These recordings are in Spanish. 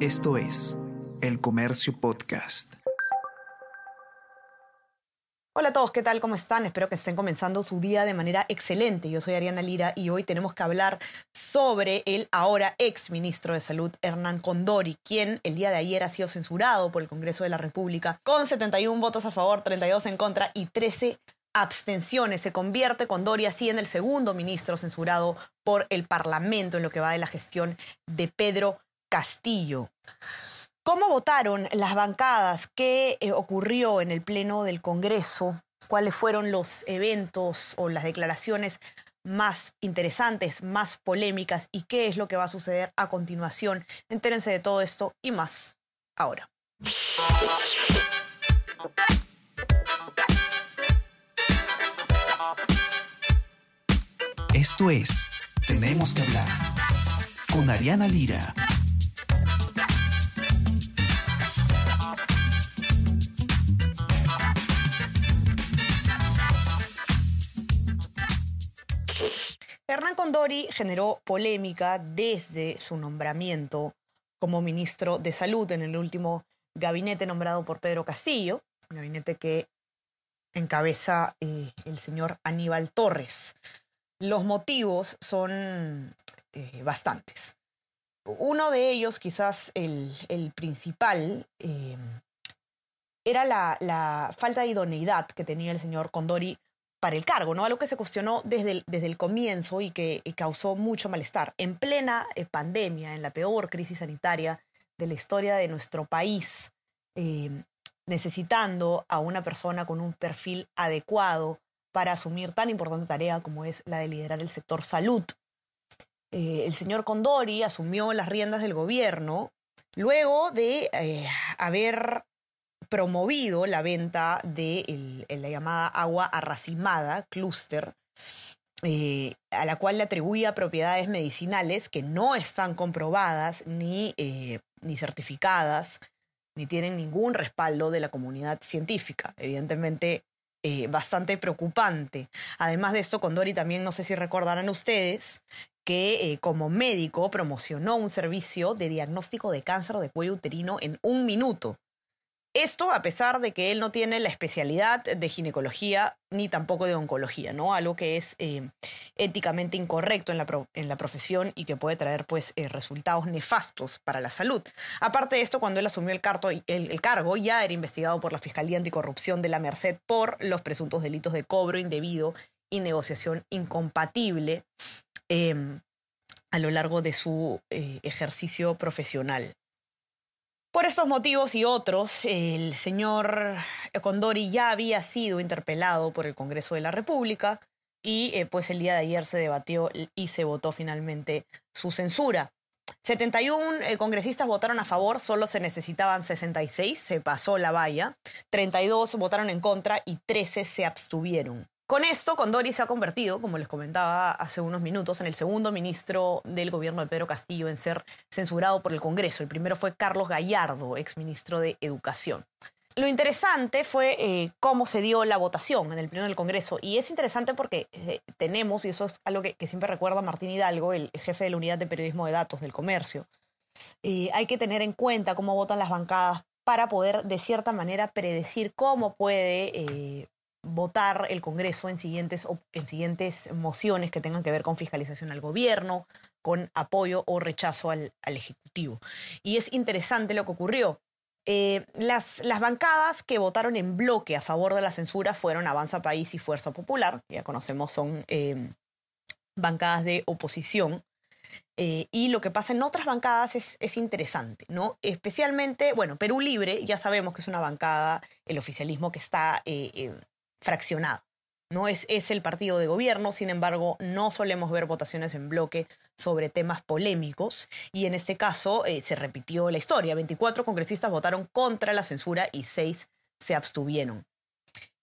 Esto es El Comercio Podcast. Hola a todos, ¿qué tal? ¿Cómo están? Espero que estén comenzando su día de manera excelente. Yo soy Ariana Lira y hoy tenemos que hablar sobre el ahora ex ministro de Salud, Hernán Condori, quien el día de ayer ha sido censurado por el Congreso de la República con 71 votos a favor, 32 en contra y 13 abstenciones. Se convierte Condori así en el segundo ministro censurado por el Parlamento en lo que va de la gestión de Pedro Castillo. ¿Cómo votaron las bancadas? ¿Qué eh, ocurrió en el Pleno del Congreso? ¿Cuáles fueron los eventos o las declaraciones más interesantes, más polémicas? ¿Y qué es lo que va a suceder a continuación? Entérense de todo esto y más ahora. Esto es Tenemos que hablar con Ariana Lira. Condori generó polémica desde su nombramiento como ministro de Salud en el último gabinete nombrado por Pedro Castillo, gabinete que encabeza eh, el señor Aníbal Torres. Los motivos son eh, bastantes. Uno de ellos, quizás el, principal, eh, era la, la, falta de idoneidad que tenía el señor Condori para el cargo, ¿no? Algo que se cuestionó desde el, desde el comienzo y que causó mucho malestar. En plena eh, pandemia, en la peor crisis sanitaria de la historia de nuestro país, eh, necesitando a una persona con un perfil adecuado para asumir tan importante tarea como es la de liderar el sector salud. Eh, el señor Condori asumió las riendas del gobierno luego de haber promovido la venta de la llamada agua arracimada, clúster, eh, a la cual le atribuía propiedades medicinales que no están comprobadas ni, eh, ni certificadas, ni tienen ningún respaldo de la comunidad científica. Evidentemente, eh, bastante preocupante. Además de esto, Condori también, no sé si recordarán ustedes, que como médico promocionó un servicio de diagnóstico de cáncer de cuello uterino en un minuto. Esto a pesar de que él no tiene la especialidad de ginecología ni tampoco de oncología, ¿no? Algo que es eh, éticamente incorrecto en la, en la, profesión y que puede traer pues eh, resultados nefastos para la salud. Aparte de esto, cuando él asumió el, cargo, ya era investigado por la Fiscalía Anticorrupción de la Merced por los presuntos delitos de cobro indebido y negociación incompatible em, a lo largo de su eh, ejercicio profesional. Por estos motivos y otros, el señor Condori ya había sido interpelado por el Congreso de la República y eh, pues el día de ayer se debatió y se votó finalmente su censura. 71 eh, congresistas votaron a favor, solo se necesitaban 66, se pasó la valla, 32 votaron en contra y 13 se abstuvieron. Con esto, Condori se ha convertido, como les comentaba hace unos minutos, en el segundo ministro del gobierno de Pedro Castillo en ser censurado por el Congreso. El primero fue Carlos Gallardo, exministro de Educación. Lo interesante fue eh, cómo se dio la votación en el pleno del Congreso. Y es interesante porque eh, tenemos, y eso es algo que, siempre recuerda Martín Hidalgo, el jefe de la unidad de periodismo de datos del comercio, eh, hay que tener en cuenta cómo votan las bancadas para poder, de cierta manera, predecir cómo puede votar el Congreso en siguientes, en siguientes mociones que tengan que ver con fiscalización al gobierno, con apoyo o rechazo al, Ejecutivo. Y es interesante lo que ocurrió. Eh, las, las, bancadas que votaron en bloque a favor de la censura fueron Avanza País y Fuerza Popular, que ya conocemos son eh, bancadas de oposición. Eh, y lo que pasa en otras bancadas es, es, interesante, ¿no? Especialmente, bueno, Perú Libre, ya sabemos que es una bancada, el oficialismo que está fraccionado. No es, es el partido de gobierno, sin embargo, no solemos ver votaciones en bloque sobre temas polémicos y en este caso eh, se repitió la historia. 24 congresistas votaron contra la censura y 6 se abstuvieron.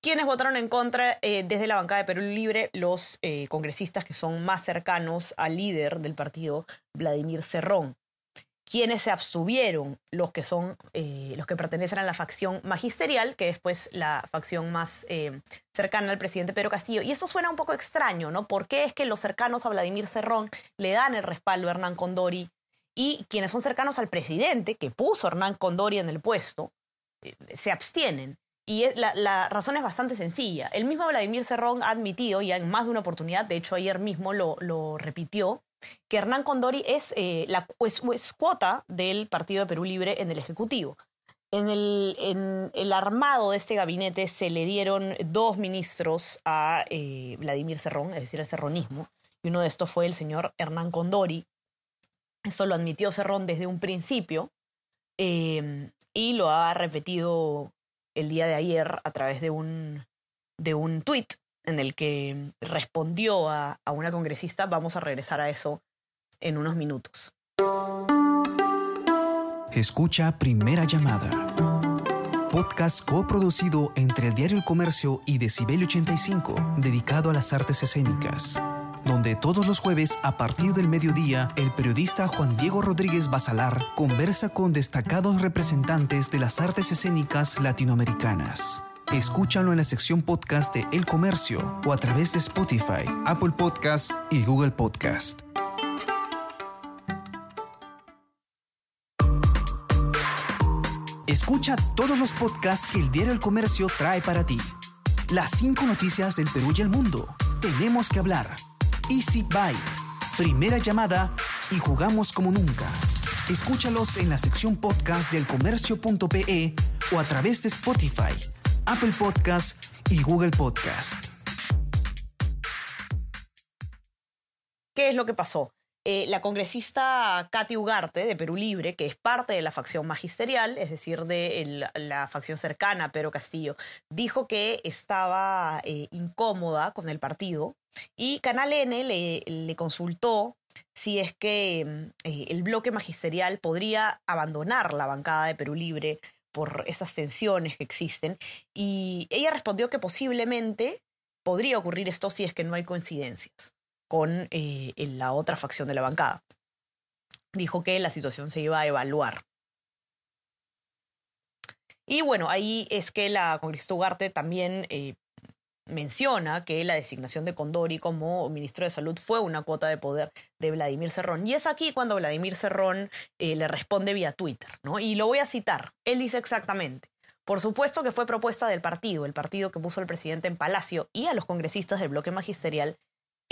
¿Quiénes votaron en contra eh, desde la bancada de Perú Libre? Los eh, congresistas que son más cercanos al líder del partido, Vladimir Cerrón quienes se abstuvieron, los que son, eh, los que pertenecen a la facción magisterial, que es pues la facción más eh, cercana al presidente Pedro Castillo. Y esto suena un poco extraño, ¿no? ¿Por qué es que los cercanos a Vladimir Cerrón le dan el respaldo a Hernán Condori y quienes son cercanos al presidente, que puso a Hernán Condori en el puesto, eh, se abstienen. Y la, razón es bastante sencilla. El mismo Vladimir Cerrón ha admitido, ya en más de una oportunidad, de hecho ayer mismo lo, repitió, que Hernán Condori es, eh, la, cuota del Partido de Perú Libre en el Ejecutivo. En el, armado de este gabinete se le dieron dos ministros a eh, Vladimir Cerrón, es decir, el cerronismo, y uno de estos fue el señor Hernán Condori. Esto lo admitió Cerrón desde un principio eh, y lo ha repetido el día de ayer a través de un, de un tuit en el que respondió a, a una congresista. Vamos a regresar a eso en unos minutos. Escucha Primera Llamada. Podcast coproducido entre el Diario El Comercio y Decibel 85, dedicado a las artes escénicas donde todos los jueves a partir del mediodía el periodista Juan Diego Rodríguez Basalar conversa con destacados representantes de las artes escénicas latinoamericanas. Escúchalo en la sección podcast de El Comercio o a través de Spotify, Apple Podcast y Google Podcast. Escucha todos los podcasts que el Diario El Comercio trae para ti. Las cinco noticias del Perú y el mundo. Tenemos que hablar Easy Byte, primera llamada y jugamos como nunca. Escúchalos en la sección podcast del comercio.pe o a través de Spotify, Apple Podcast y Google Podcast. ¿Qué es lo que pasó? Eh, la congresista Katy Ugarte de Perú Libre, que es parte de la facción magisterial, es decir, de la facción cercana a Pedro Castillo, dijo que estaba eh, incómoda con el partido y Canal N le, consultó si es que mm, eh, el bloque magisterial podría abandonar la bancada de Perú Libre por esas tensiones que existen y ella respondió que posiblemente podría ocurrir esto si es que no hay coincidencias con eh, la otra facción de la bancada. Dijo que la situación se iba a evaluar. Y bueno, ahí es que la congresista Ugarte también eh, menciona que la designación de Condori como ministro de Salud fue una cuota de poder de Vladimir Cerrón. Y es aquí cuando Vladimir Cerrón eh, le responde vía Twitter, ¿no? Y lo voy a citar. Él dice exactamente. Por supuesto que fue propuesta del partido, el partido que puso al presidente en Palacio y a los congresistas del bloque magisterial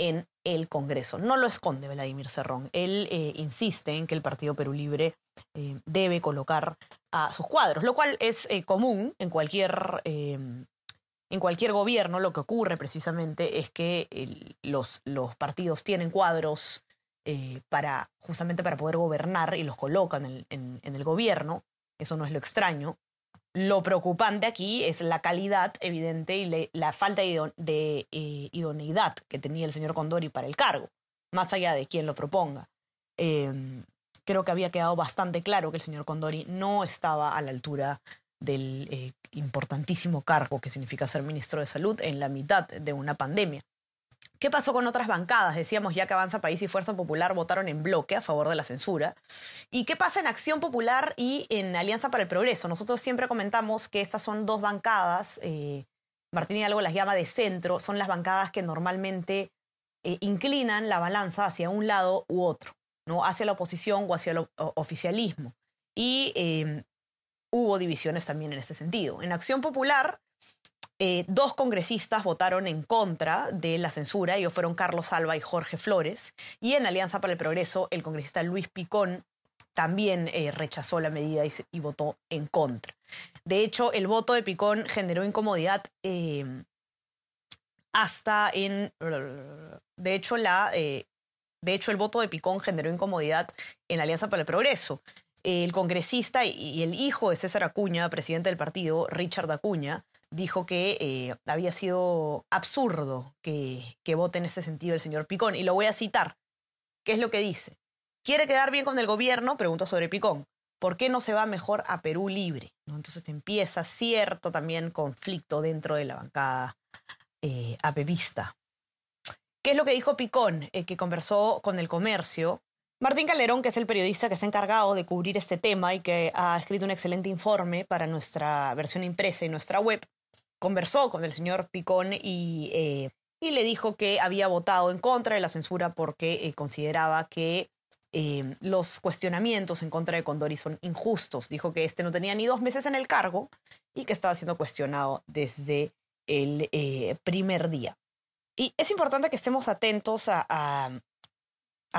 en el Congreso. No lo esconde Vladimir Cerrón. Él eh, insiste en que el Partido Perú Libre eh, debe colocar a sus cuadros, lo cual es común en cualquier, en cualquier gobierno. Lo que ocurre precisamente es que los, partidos tienen cuadros para, justamente para poder gobernar y los colocan en el gobierno. Eso no es lo extraño. Lo preocupante aquí es la calidad evidente y la falta de, eh, idoneidad que tenía el señor Condori para el cargo, más allá de quien lo proponga. Em, creo que había quedado bastante claro que el señor Condori no estaba a la altura del eh, importantísimo cargo que significa ser ministro de Salud en la mitad de una pandemia. ¿Qué pasó con otras bancadas? Decíamos ya que Avanza País y Fuerza Popular votaron en bloque a favor de la censura. ¿Y qué pasa en Acción Popular y en Alianza para el Progreso? Nosotros siempre comentamos que estas son dos bancadas, eh, Martín Hidalgo las llama de centro, son las bancadas que normalmente eh, inclinan la balanza hacia un lado u otro, ¿no? hacia la oposición o hacia el oficialismo. Y eh, hubo divisiones también en ese sentido. En Acción Popular eh, dos congresistas votaron en contra de la censura, ellos fueron Carlos Alba y Jorge Flores, y en Alianza para el Progreso el congresista Luis Picón también eh, rechazó la medida y, votó en contra. De hecho, el voto de Picón generó incomodidad eh, hasta en... De hecho, la, de hecho, el voto de Picón generó incomodidad en Alianza para el Progreso. El congresista y el hijo de César Acuña, presidente del partido, Richard Acuña, dijo que eh, había sido absurdo que, vote en ese sentido el señor Picón. Y lo voy a citar. ¿Qué es lo que dice? ¿Quiere quedar bien con el gobierno? Preguntó sobre Picón. ¿Por qué no se va mejor a Perú libre? Entonces empieza cierto también conflicto dentro de la bancada eh, apevista. ¿Qué es lo que dijo Picón? Eh, que conversó con el comercio. Martín Calderón, que es el periodista que se ha encargado de cubrir este tema y que ha escrito un excelente informe para nuestra versión impresa y nuestra web, conversó con el señor Picón y, eh, y le dijo que había votado en contra de la censura porque eh, consideraba que eh, los cuestionamientos en contra de Condori son injustos. Dijo que este no tenía ni dos meses en el cargo y que estaba siendo cuestionado desde el primer día. Y es importante que estemos atentos a,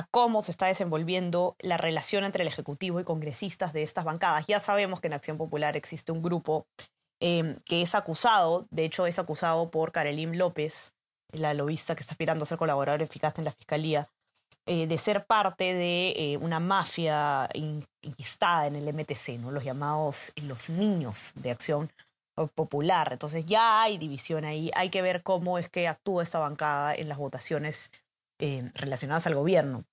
cómo se está desenvolviendo la relación entre el Ejecutivo y congresistas de estas bancadas. Ya sabemos que en Acción Popular existe un grupo em, que es acusado, de hecho es acusado por Karelim López, la lobista que está aspirando a ser colaborador eficaz en la Fiscalía, eh, de ser parte de eh, una mafia inquistada en el MTC, ¿no? los llamados los niños de Acción popular. Entonces ya hay división ahí. Hay que ver cómo es que actúa esta bancada en las votaciones eh, relacionadas al gobierno.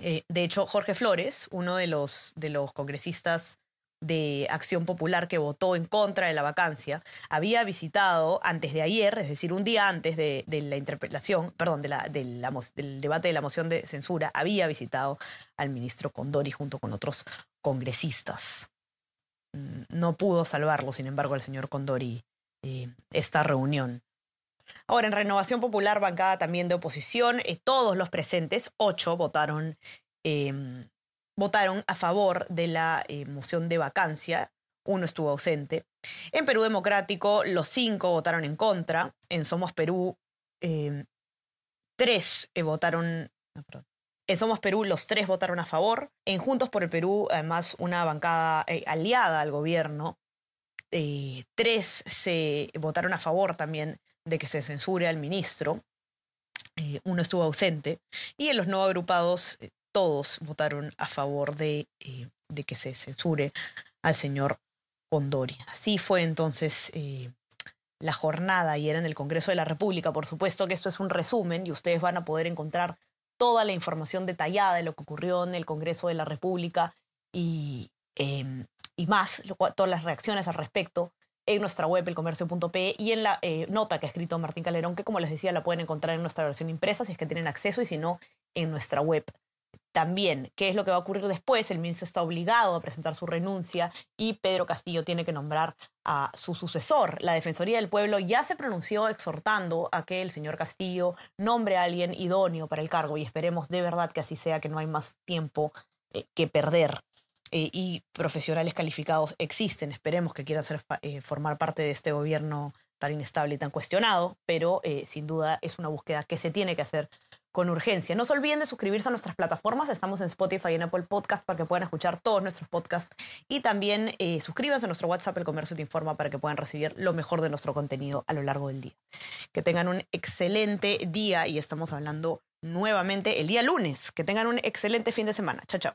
Eh, de hecho, Jorge Flores, uno de los, de los congresistas de Acción Popular que votó en contra de la vacancia, había visitado antes de ayer, es decir, un día antes de, la interpelación, perdón, del debate de la moción de censura, había visitado al ministro Condori junto con otros congresistas. Mm, no pudo salvarlo, sin embargo, el señor Condori eh, esta reunión. Ahora, en Renovación Popular, bancada también de oposición, eh, todos los presentes, ocho, votaron, em, votaron a favor de la eh, moción de vacancia. Uno estuvo ausente. En Perú Democrático, los cinco votaron en contra. En Somos Perú, em, tres votaron. En Somos Perú los tres votaron a favor. En Juntos por el Perú, además, una bancada eh, aliada al gobierno, eh, tres se votaron a favor también de que se censure al ministro. Eh, uno estuvo ausente. Y en los no agrupados, todos votaron a favor de, de, que se censure al señor Condori. Así fue entonces la jornada ayer en el Congreso de la República. Por supuesto que esto es un resumen y ustedes van a poder encontrar toda la información detallada de lo que ocurrió en el Congreso de la República y, em, y más, todas las reacciones al respecto en nuestra web, elcomercio.pe, y en la eh, nota que ha escrito Martín Calderón, que como les decía, la pueden encontrar en nuestra versión impresa si es que tienen acceso y si no, en nuestra web también qué es lo que va a ocurrir después. El ministro está obligado a presentar su renuncia y Pedro Castillo tiene que nombrar a su sucesor. La Defensoría del Pueblo ya se pronunció exhortando a que el señor Castillo nombre a alguien idóneo para el cargo y esperemos de verdad que así sea, que no hay más tiempo eh, que perder. Eh, y profesionales calificados existen, esperemos que quieran eh, formar parte de este gobierno tan inestable y tan cuestionado, pero sin duda es una búsqueda que se tiene que hacer con urgencia. No se olviden de suscribirse a nuestras plataformas. Estamos en Spotify y en Apple Podcast para que puedan escuchar todos nuestros podcasts. Y también eh, suscríbanse a nuestro WhatsApp, El Comercio Te Informa, para que puedan recibir lo mejor de nuestro contenido a lo largo del día. Que tengan un excelente día y estamos hablando nuevamente el día lunes. Que tengan un excelente fin de semana. Chao, chao.